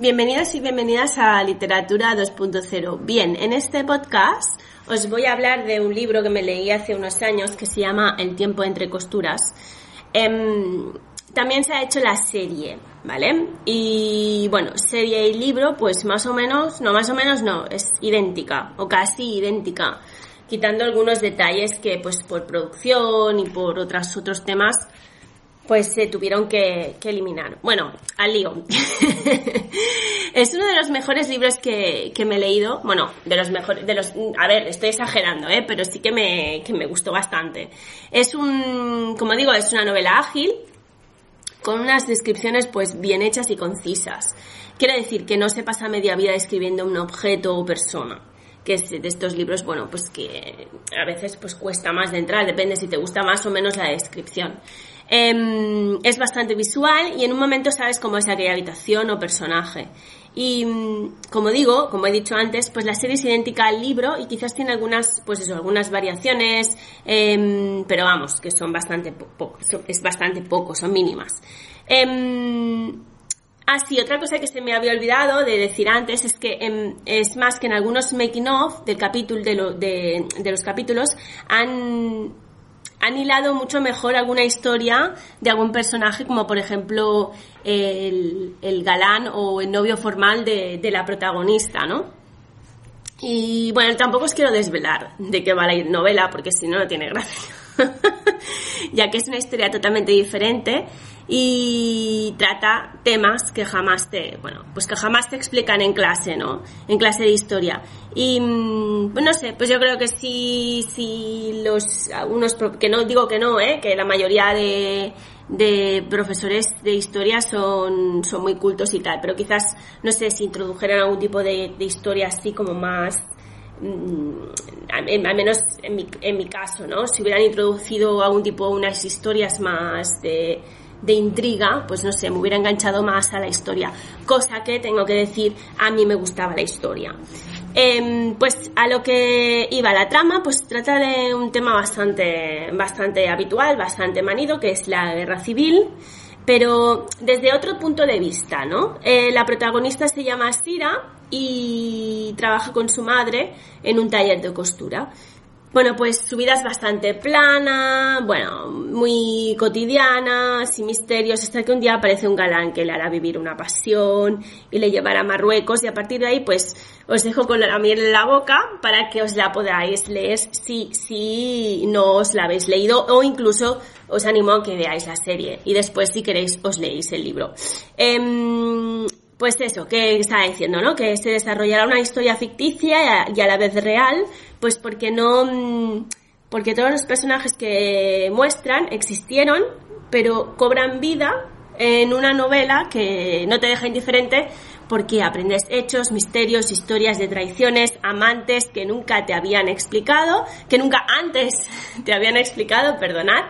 Bienvenidos y bienvenidas a Literatura 2.0. Bien, en este podcast os voy a hablar de un libro que me leí hace unos años que se llama El tiempo entre costuras. Em, también se ha hecho la serie, ¿vale? Y bueno, serie y libro, pues más o menos, no más o menos no, es idéntica o casi idéntica, quitando algunos detalles que pues por producción y por otros otros temas pues se tuvieron que, eliminar. Bueno, al lío. es uno de los mejores libros que, me he leído. Bueno, de los mejores, de los, a ver, estoy exagerando, ¿eh? pero sí que me, que me gustó bastante. Es un, como digo, es una novela ágil, con unas descripciones pues bien hechas y concisas. Quiere decir que no se pasa media vida escribiendo un objeto o persona que es de estos libros, bueno, pues que a veces pues cuesta más de entrar, depende si te gusta más o menos la descripción. Em, es bastante visual y en un momento sabes cómo es aquella habitación o personaje. Y mm, como digo, como he dicho antes, pues la serie es idéntica al libro y quizás tiene algunas, pues eso, algunas variaciones, em, pero vamos, que son bastante poco, es bastante poco, son mínimas. Eh, Ah, otra cosa que se me había olvidado de decir antes es que es más que en algunos making of del capítulo de, de, los capítulos han han hilado mucho mejor alguna historia de algún personaje, como por ejemplo el, el galán o el novio formal de, de, la protagonista, ¿no? Y bueno, tampoco os quiero desvelar de qué va la novela, porque si no, no tiene gracia. ya que es una historia totalmente diferente y trata temas que jamás te, bueno, pues que jamás te explican en clase, ¿no? En clase de historia. Y, mm, pues no sé, pues yo creo que si, si los, algunos, que no digo que no, ¿eh? Que la mayoría de, de profesores de historia son, son muy cultos y tal, pero quizás, no sé, si introdujeran algún tipo de, de historia así como más, al menos en mi, en mi caso, ¿no? Si hubieran introducido algún tipo, unas historias más de, de intriga, pues no sé, me hubiera enganchado más a la historia. Cosa que tengo que decir, a mí me gustaba la historia. Em, pues a lo que iba la trama, pues trata de un tema bastante, bastante habitual, bastante manido, que es la guerra civil, pero desde otro punto de vista, ¿no? Eh, la protagonista se llama Sira y trabaja con su madre en un taller de costura. Bueno, pues su vida es bastante plana, bueno, muy cotidiana, sin misterios, hasta que un día aparece un galán que le hará vivir una pasión y le llevará a Marruecos y a partir de ahí pues os dejo con la miel en la boca para que os la podáis leer si, si no os la habéis leído o incluso os animo a que veáis la serie y después si queréis os leéis el libro. Em, pues eso, que estaba diciendo, ¿no? Que se desarrollará una historia ficticia y a la vez real, pues porque no, mm, porque todos los personajes que muestran existieron, pero cobran vida en una novela que no te deja indiferente porque aprendes hechos, misterios, historias de traiciones, amantes que nunca te habían explicado, que nunca antes te habían explicado, perdonad.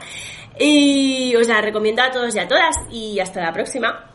Y os la recomiendo a todos y a todas y hasta la próxima.